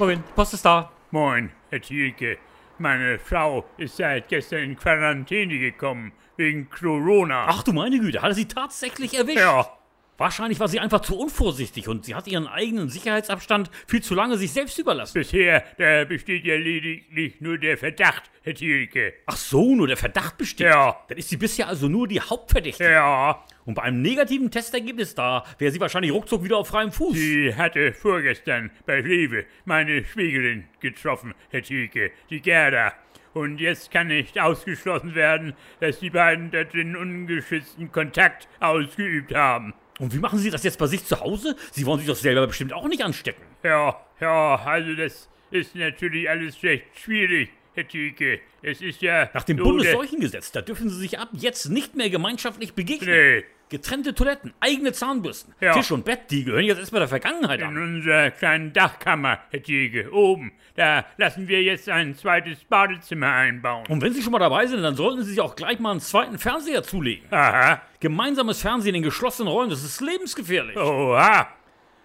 Moment, Post ist da. Moin, Herr Thielke. Meine Frau ist seit gestern in Quarantäne gekommen, wegen Corona. Ach du meine Güte, hat er sie tatsächlich erwischt? Ja, Wahrscheinlich war sie einfach zu unvorsichtig und sie hat ihren eigenen Sicherheitsabstand viel zu lange sich selbst überlassen. bisher, da besteht ja lediglich nur der Verdacht, Herr Thielke. Ach so, nur der Verdacht besteht. Ja. Dann ist sie bisher also nur die Hauptverdächtige. Ja, Und bei einem negativen Testergebnis da wäre sie wahrscheinlich ruckzuck wieder auf freiem Fuß. sie hatte vorgestern bei Rewe meine Schwägerin getroffen, Herr Thielke, die Gerda. Und jetzt kann nicht ausgeschlossen werden, dass die beiden da drin ungeschützten Kontakt ausgeübt haben. Und wie machen Sie das jetzt bei sich zu Hause? Sie wollen sich doch selber bestimmt auch nicht anstecken. Ja, ja, also das ist natürlich alles recht schwierig, Herr Thielke. Es ist ja... Nach dem so Bundesseuchengesetz, da dürfen Sie sich ab jetzt nicht mehr gemeinschaftlich begegnen. Nee, Getrennte Toiletten, eigene Zahnbürsten, Ja. Tisch und Bett, die gehören jetzt erstmal der Vergangenheit in an. unserer kleinen Dachkammer, Herr Thielke, oben, da lassen wir jetzt ein zweites Badezimmer einbauen. Und wenn Sie schon mal dabei sind, dann sollten Sie sich auch gleich mal einen zweiten Fernseher zulegen. Aha, Gemeinsames Fernsehen in geschlossenen Räumen, das ist lebensgefährlich. oha,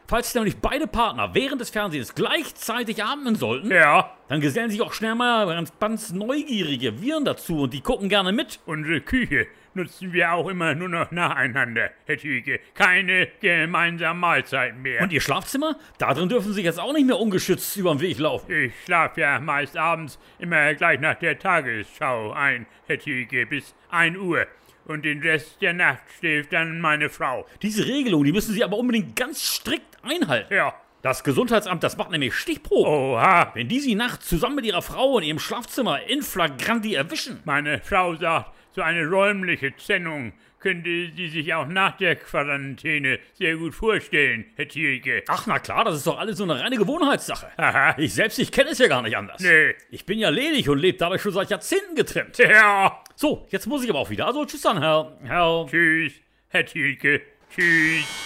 Falls nämlich beide Partner während des Fernsehens gleichzeitig atmen sollten, ja, dann gesellen sich auch schnell mal ganz, ganz neugierige Viren dazu und die gucken gerne mit. unsere Küche nutzen wir auch immer nur noch nacheinander, Herr Thielke. Keine gemeinsamen Mahlzeiten mehr. Und Ihr Schlafzimmer? Da drin dürfen Sie jetzt auch nicht mehr ungeschützt über den Weg laufen. Ich schlaf ja meist abends immer gleich nach der Tagesschau ein, Herr Thielke, bis 1 Uhr. Und den Rest der Nacht schläft dann meine Frau. Diese Regelung, die müssen Sie aber unbedingt ganz strikt einhalten. Ja, Das Gesundheitsamt, das macht nämlich Stichproben. oha. Wenn die Sie nachts zusammen mit Ihrer Frau in Ihrem Schlafzimmer in flagranti erwischen, Meine Frau sagt, so eine räumliche Trennung könnte sie sich auch nach der Quarantäne sehr gut vorstellen, Herr Thielke. ach na klar, das ist doch alles so eine reine Gewohnheitssache. Aha. Ich selbst, ich kenne es ja gar nicht anders. Nee. Ich bin ja ledig und lebe dadurch schon seit Jahrzehnten getrennt. Ja, So, jetzt muss ich aber auch wieder. Also tschüss dann, Herr. Herr. tschüss, Herr Thielke. Tschüss.